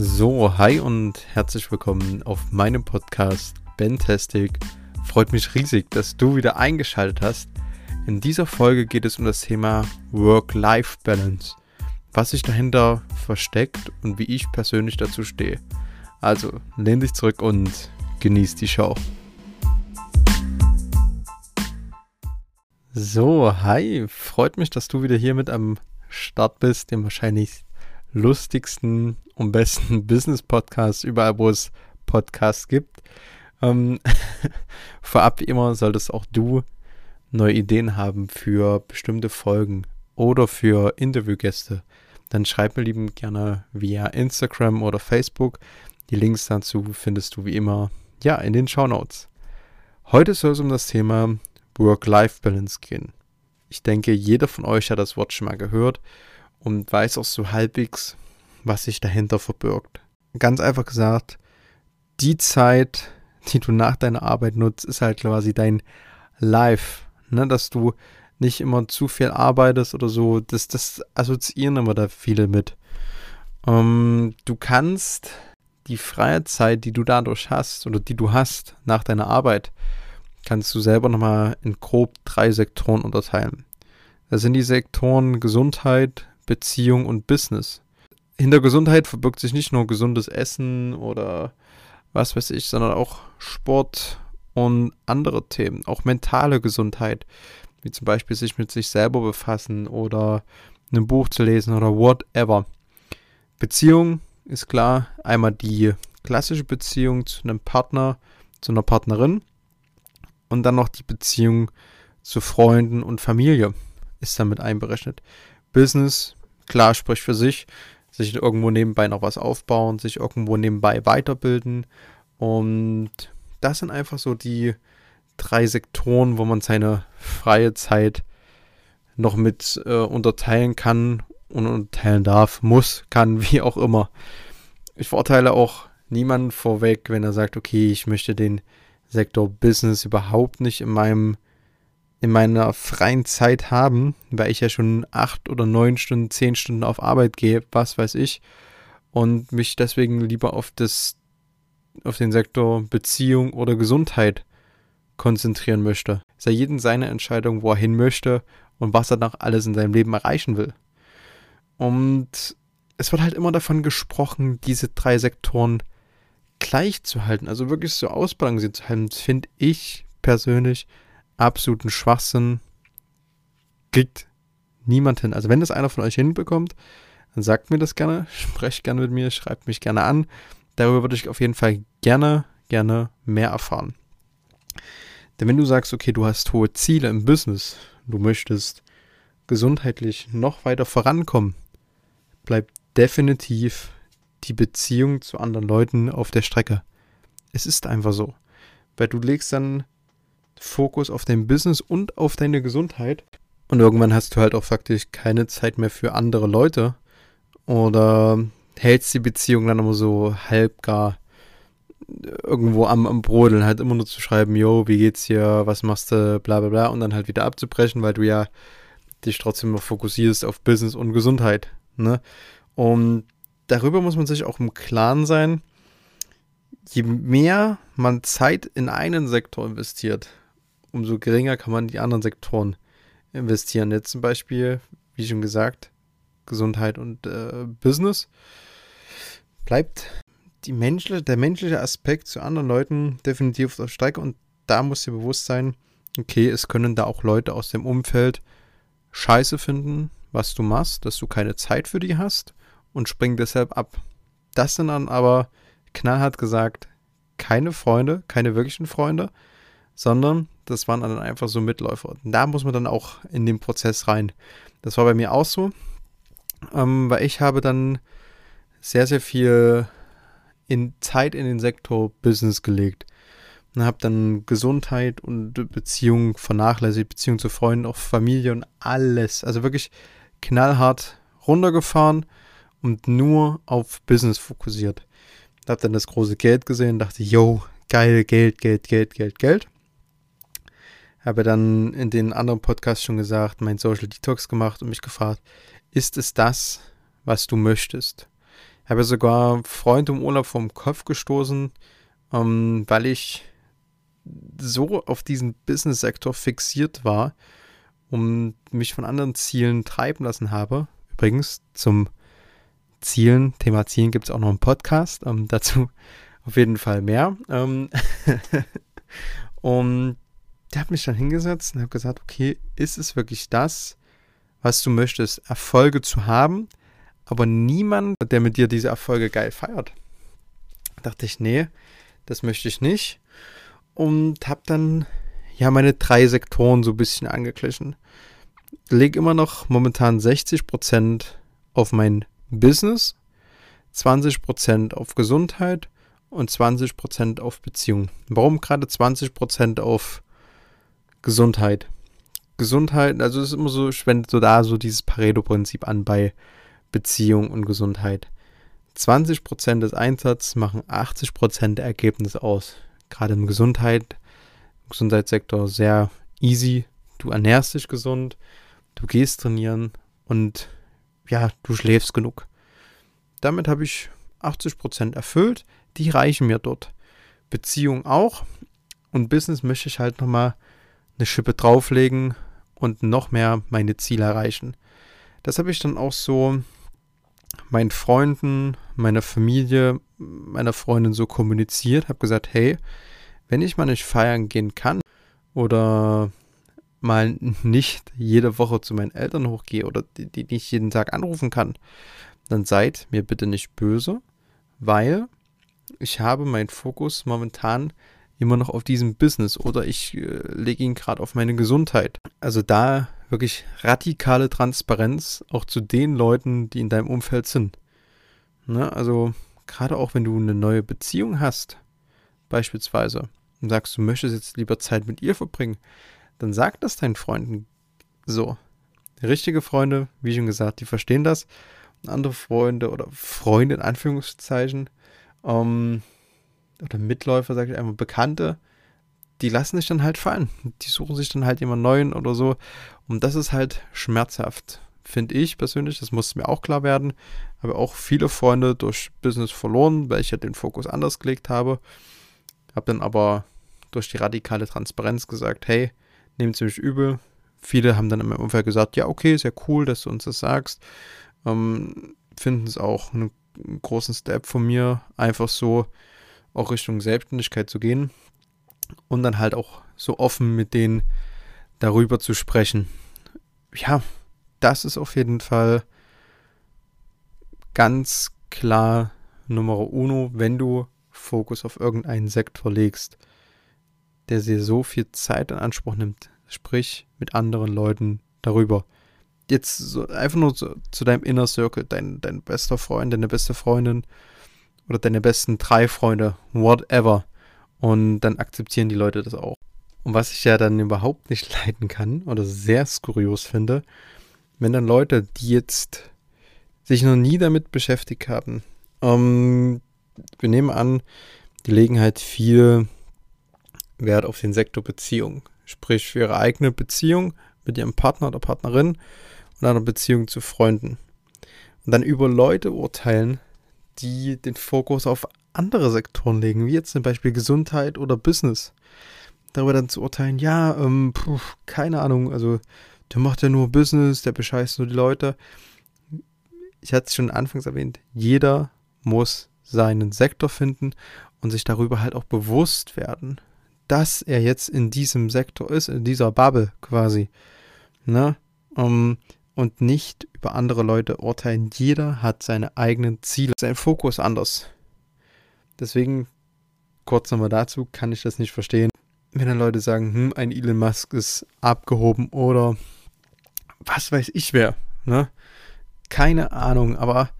So, hi und herzlich willkommen auf meinem Podcast Bentastic. Freut mich riesig, dass du wieder eingeschaltet hast. In dieser Folge geht es um das Thema Work-Life-Balance, was sich dahinter versteckt und wie ich persönlich dazu stehe. Also, lehn dich zurück und genieß die Show. So, hi, freut mich, dass du wieder hier mit am Start bist, dem wahrscheinlich lustigsten und besten Business-Podcast überall, wo es Podcasts gibt. Ähm, vorab immer solltest auch du neue Ideen haben für bestimmte Folgen oder für Interviewgäste. Dann schreib mir lieben gerne via Instagram oder Facebook. Die Links dazu findest du wie immer ja in den Show Notes. Heute soll es um das Thema Work-Life-Balance gehen. Ich denke, jeder von euch hat das Wort schon mal gehört und weiß auch so halbwegs, was sich dahinter verbirgt. Ganz einfach gesagt, die Zeit, die du nach deiner Arbeit nutzt, ist halt quasi dein Life. Ne? Dass du nicht immer zu viel arbeitest oder so. Das, das assoziieren immer da viele mit. Ähm, du kannst die freie Zeit, die du dadurch hast oder die du hast nach deiner Arbeit, kannst du selber nochmal in grob drei Sektoren unterteilen. Das sind die Sektoren Gesundheit, Beziehung und Business hinter Gesundheit verbirgt sich nicht nur gesundes Essen oder was weiß ich, sondern auch Sport und andere Themen, auch mentale Gesundheit, wie zum Beispiel sich mit sich selber befassen oder ein Buch zu lesen oder whatever. Beziehung ist klar, einmal die klassische Beziehung zu einem Partner, zu einer Partnerin und dann noch die Beziehung zu Freunden und Familie ist damit einberechnet. Business, klar, spricht für sich, sich irgendwo nebenbei noch was aufbauen, sich irgendwo nebenbei weiterbilden. Und das sind einfach so die drei Sektoren, wo man seine freie Zeit noch mit äh, unterteilen kann und unterteilen darf, muss, kann, wie auch immer. Ich verurteile auch niemanden vorweg, wenn er sagt, okay, ich möchte den Sektor Business überhaupt nicht in meinem in meiner freien Zeit haben, weil ich ja schon acht oder neun Stunden, zehn Stunden auf Arbeit gehe, was weiß ich, und mich deswegen lieber auf das, auf den Sektor Beziehung oder Gesundheit konzentrieren möchte. Es sei jeden seine Entscheidung, wo er hin möchte und was er noch alles in seinem Leben erreichen will. Und es wird halt immer davon gesprochen, diese drei Sektoren gleich zu halten, also wirklich so ausbalanciert zu halten, finde ich persönlich absoluten Schwachsinn kriegt niemand hin. Also wenn das einer von euch hinbekommt, dann sagt mir das gerne, sprecht gerne mit mir, schreibt mich gerne an. Darüber würde ich auf jeden Fall gerne, gerne mehr erfahren. Denn wenn du sagst, okay, du hast hohe Ziele im Business, du möchtest gesundheitlich noch weiter vorankommen, bleibt definitiv die Beziehung zu anderen Leuten auf der Strecke. Es ist einfach so. Weil du legst dann Fokus auf dein Business und auf deine Gesundheit. Und irgendwann hast du halt auch faktisch keine Zeit mehr für andere Leute. Oder hältst die Beziehung dann immer so halb gar irgendwo am, am Brodeln, halt immer nur zu schreiben, yo, wie geht's hier, was machst du, bla bla bla, und dann halt wieder abzubrechen, weil du ja dich trotzdem noch fokussierst auf Business und Gesundheit. Ne? Und darüber muss man sich auch im Klaren sein, je mehr man Zeit in einen Sektor investiert, umso geringer kann man die anderen Sektoren investieren. Jetzt zum Beispiel, wie schon gesagt, Gesundheit und äh, Business. Bleibt die menschliche, der menschliche Aspekt zu anderen Leuten definitiv auf Strecke und da muss dir bewusst sein, okay, es können da auch Leute aus dem Umfeld scheiße finden, was du machst, dass du keine Zeit für die hast und springen deshalb ab. Das sind dann aber knallhart gesagt keine Freunde, keine wirklichen Freunde, sondern das waren dann einfach so Mitläufer. Und da muss man dann auch in den Prozess rein. Das war bei mir auch so, ähm, weil ich habe dann sehr, sehr viel in Zeit in den Sektor Business gelegt. Und habe dann Gesundheit und Beziehung vernachlässigt, Beziehung zu Freunden, auch Familie und alles. Also wirklich knallhart runtergefahren und nur auf Business fokussiert. Habe dann das große Geld gesehen, dachte, yo, geil, Geld, Geld, Geld, Geld, Geld habe dann in den anderen Podcasts schon gesagt, mein Social Detox gemacht und mich gefragt, ist es das, was du möchtest? habe sogar Freunde im Urlaub vom Kopf gestoßen, ähm, weil ich so auf diesen Business-Sektor fixiert war und mich von anderen Zielen treiben lassen habe. Übrigens zum Zielen, Thema Zielen gibt es auch noch einen Podcast, ähm, dazu auf jeden Fall mehr. Ähm und der hat mich dann hingesetzt und habe gesagt, okay, ist es wirklich das, was du möchtest, Erfolge zu haben, aber niemand, der mit dir diese Erfolge geil feiert. Da dachte ich, nee, das möchte ich nicht. Und habe dann ja meine drei Sektoren so ein bisschen angeglichen. Lege immer noch momentan 60% auf mein Business, 20% auf Gesundheit und 20% auf Beziehung. Warum gerade 20% auf Gesundheit? Gesundheit, also es ist immer so, ich wende so da so dieses Pareto-Prinzip an bei Beziehung und Gesundheit. 20% des Einsatzes machen 80% der Ergebnisse aus. Gerade im Gesundheit, im Gesundheitssektor sehr easy. Du ernährst dich gesund, du gehst trainieren und ja, du schläfst genug. Damit habe ich 80% erfüllt. Die reichen mir dort. Beziehung auch. Und Business möchte ich halt nochmal eine Schippe drauflegen und noch mehr meine Ziele erreichen. Das habe ich dann auch so meinen Freunden, meiner Familie, meiner Freundin so kommuniziert, habe gesagt, hey, wenn ich mal nicht feiern gehen kann oder mal nicht jede Woche zu meinen Eltern hochgehe oder die, die nicht jeden Tag anrufen kann, dann seid mir bitte nicht böse, weil ich habe meinen Fokus momentan immer noch auf diesem Business oder ich äh, lege ihn gerade auf meine Gesundheit. Also da wirklich radikale Transparenz auch zu den Leuten, die in deinem Umfeld sind. Ne? Also gerade auch wenn du eine neue Beziehung hast, beispielsweise, und sagst, du möchtest jetzt lieber Zeit mit ihr verbringen, dann sag das deinen Freunden so. Richtige Freunde, wie schon gesagt, die verstehen das. Andere Freunde oder Freunde in Anführungszeichen, ähm, oder Mitläufer, sage ich einmal, Bekannte, die lassen sich dann halt fallen. Die suchen sich dann halt jemand neuen oder so. Und das ist halt schmerzhaft, finde ich persönlich. Das muss mir auch klar werden. Habe auch viele Freunde durch Business verloren, weil ich ja den Fokus anders gelegt habe. Habe dann aber durch die radikale Transparenz gesagt, hey, nehmt es mich übel. Viele haben dann in meinem Umfeld gesagt, ja, okay, ja cool, dass du uns das sagst. Ähm, Finden es auch einen großen Step von mir, einfach so auch Richtung Selbstständigkeit zu gehen und dann halt auch so offen mit denen darüber zu sprechen. Ja, das ist auf jeden Fall ganz klar Nummer uno, wenn du Fokus auf irgendeinen Sektor legst, der dir so viel Zeit in Anspruch nimmt. Sprich mit anderen Leuten darüber. Jetzt so einfach nur zu, zu deinem Inner Circle, dein, dein bester Freund, deine beste Freundin oder deine besten drei Freunde, whatever. Und dann akzeptieren die Leute das auch. Und was ich ja dann überhaupt nicht leiden kann oder sehr skurios finde, wenn dann Leute, die jetzt sich noch nie damit beschäftigt haben, ähm, wir nehmen an, die legen halt viel Wert auf den Sektor Beziehung. Sprich für ihre eigene Beziehung mit ihrem Partner oder Partnerin und einer Beziehung zu Freunden. Und dann über Leute urteilen, die den Fokus auf andere Sektoren legen, wie jetzt zum Beispiel Gesundheit oder Business. Darüber dann zu urteilen, ja, ähm, puh, keine Ahnung, also der macht ja nur Business, der bescheißt nur die Leute. Ich hatte es schon anfangs erwähnt, jeder muss seinen Sektor finden und sich darüber halt auch bewusst werden, dass er jetzt in diesem Sektor ist, in dieser Bubble quasi. Ne? Um, und nicht über andere Leute urteilen. Jeder hat seine eigenen Ziele, sein Fokus anders. Deswegen, kurz nochmal dazu, kann ich das nicht verstehen. Wenn dann Leute sagen, hm, ein Elon Musk ist abgehoben oder was weiß ich wer, ne? Keine Ahnung, aber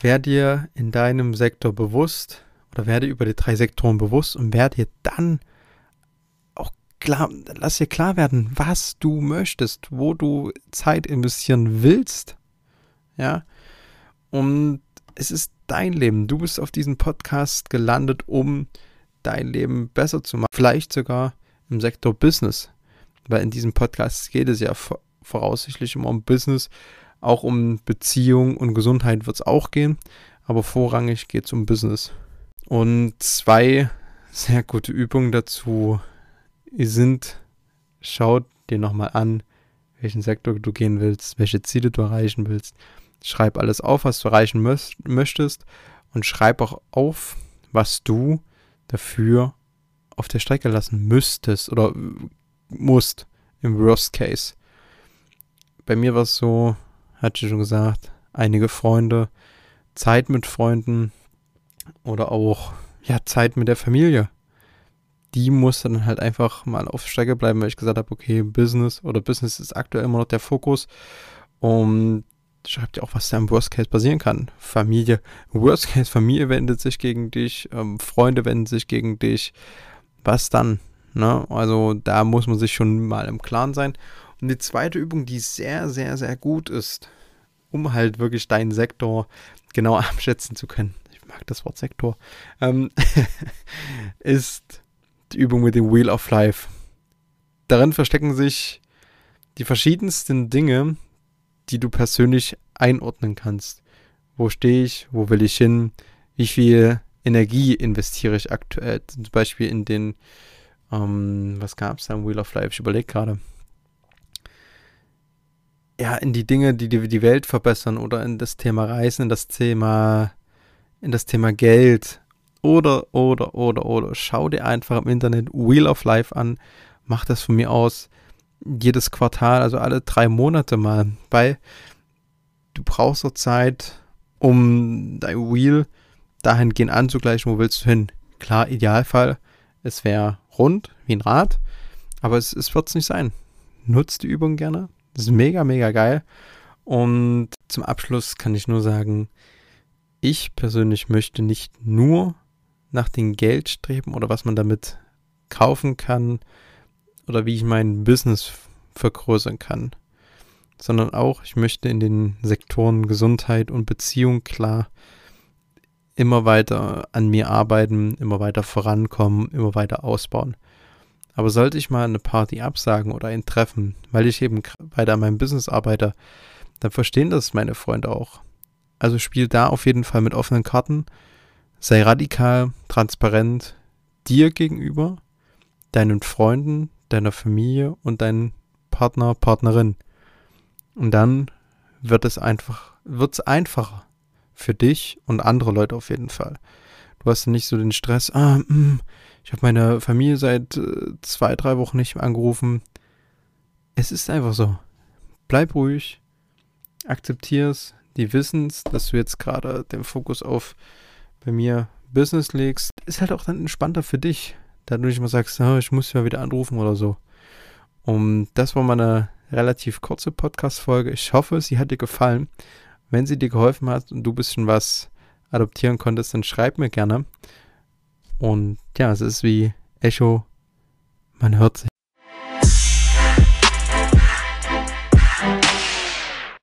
werde dir in deinem Sektor bewusst oder werde über die drei Sektoren bewusst und werde dir dann klar, lass dir klar werden, was du möchtest, wo du Zeit investieren willst. Ja. Und es ist dein Leben. Du bist auf diesem Podcast gelandet, um dein Leben besser zu machen. Vielleicht sogar im Sektor Business. Weil in diesem Podcast geht es ja voraussichtlich immer um Business. Auch um Beziehung und Gesundheit wird es auch gehen. aber vorrangig geht es um Business. Und zwei sehr gute Übungen dazu sind, schaut dir nochmal an, welchen Sektor du gehen willst, welche Ziele du erreichen willst. Schreib alles auf, was du erreichen möchtest und schreib auch auf, was du dafür auf der Strecke lassen müsstest oder musst im Worst Case. Bei mir war es so, hatte ich schon gesagt, einige Freunde, Zeit mit Freunden oder auch ja Zeit mit der Familie. Die musste dann halt einfach mal auf Strecke bleiben, weil ich gesagt habe, okay, Business oder Business ist aktuell immer noch der Fokus. Und schreibt ja auch, was da im Worst Case passieren kann. Familie, Worst Case, Familie wendet sich gegen dich, ähm, Freunde wenden sich gegen dich. Was dann? Ne? Also da muss man sich schon mal im Klaren sein. Und die zweite Übung, die sehr, sehr, sehr gut ist, um halt wirklich deinen Sektor genau abschätzen zu können. Ich mag das Wort Sektor. Ähm, ist die Übung mit dem Wheel of Life. Darin verstecken sich die verschiedensten Dinge, die du persönlich einordnen kannst. Wo stehe ich? Wo will ich hin? Wie viel Energie investiere ich aktuell? Zum Beispiel in den, ähm, was gab es da im Wheel of Life? Ich überlege gerade. Ja, in die Dinge, die die Welt verbessern oder in das Thema Reisen, in das Thema, in das Thema Geld oder, oder, oder, oder. Schau dir einfach im Internet Wheel of Life an. Mach das von mir aus jedes Quartal, also alle drei Monate mal, weil du brauchst so Zeit, um dein Wheel dahingehend anzugleichen, wo willst du hin. Klar, Idealfall, es wäre rund wie ein Rad, aber es, es wird es nicht sein. Nutzt die Übung gerne. Das ist mega, mega geil. Und zum Abschluss kann ich nur sagen, ich persönlich möchte nicht nur nach dem Geld streben oder was man damit kaufen kann, oder wie ich mein Business vergrößern kann, sondern auch, ich möchte in den Sektoren Gesundheit und Beziehung klar immer weiter an mir arbeiten, immer weiter vorankommen, immer weiter ausbauen. Aber sollte ich mal eine Party absagen oder ein Treffen, weil ich eben weiter an meinem Business arbeite, dann verstehen das meine Freunde auch. Also spiel da auf jeden Fall mit offenen Karten, sei radikal, transparent dir gegenüber, deinen Freunden, deiner Familie und deinen Partner, Partnerin. Und dann wird es einfach, wird es einfacher für dich und andere Leute auf jeden Fall. Du hast nicht so den Stress, ah, mh, hm, ich habe meine Familie seit äh, zwei, drei Wochen nicht angerufen. Es ist einfach so. Bleib ruhig, akzeptiere es, die wissen es, dass du jetzt gerade den Fokus auf bei mir Business legst. Ist halt auch dann entspannter für dich da du nicht mal sagst, oh, ich muss ja wieder anrufen oder so. Und das war meine relativ kurze Podcast-Folge. Ich hoffe, sie hat dir gefallen. Wenn sie dir geholfen hat und du ein bisschen was adoptieren konntest, dann schreib mir gerne. Und ja, es ist wie Echo, man hört sich.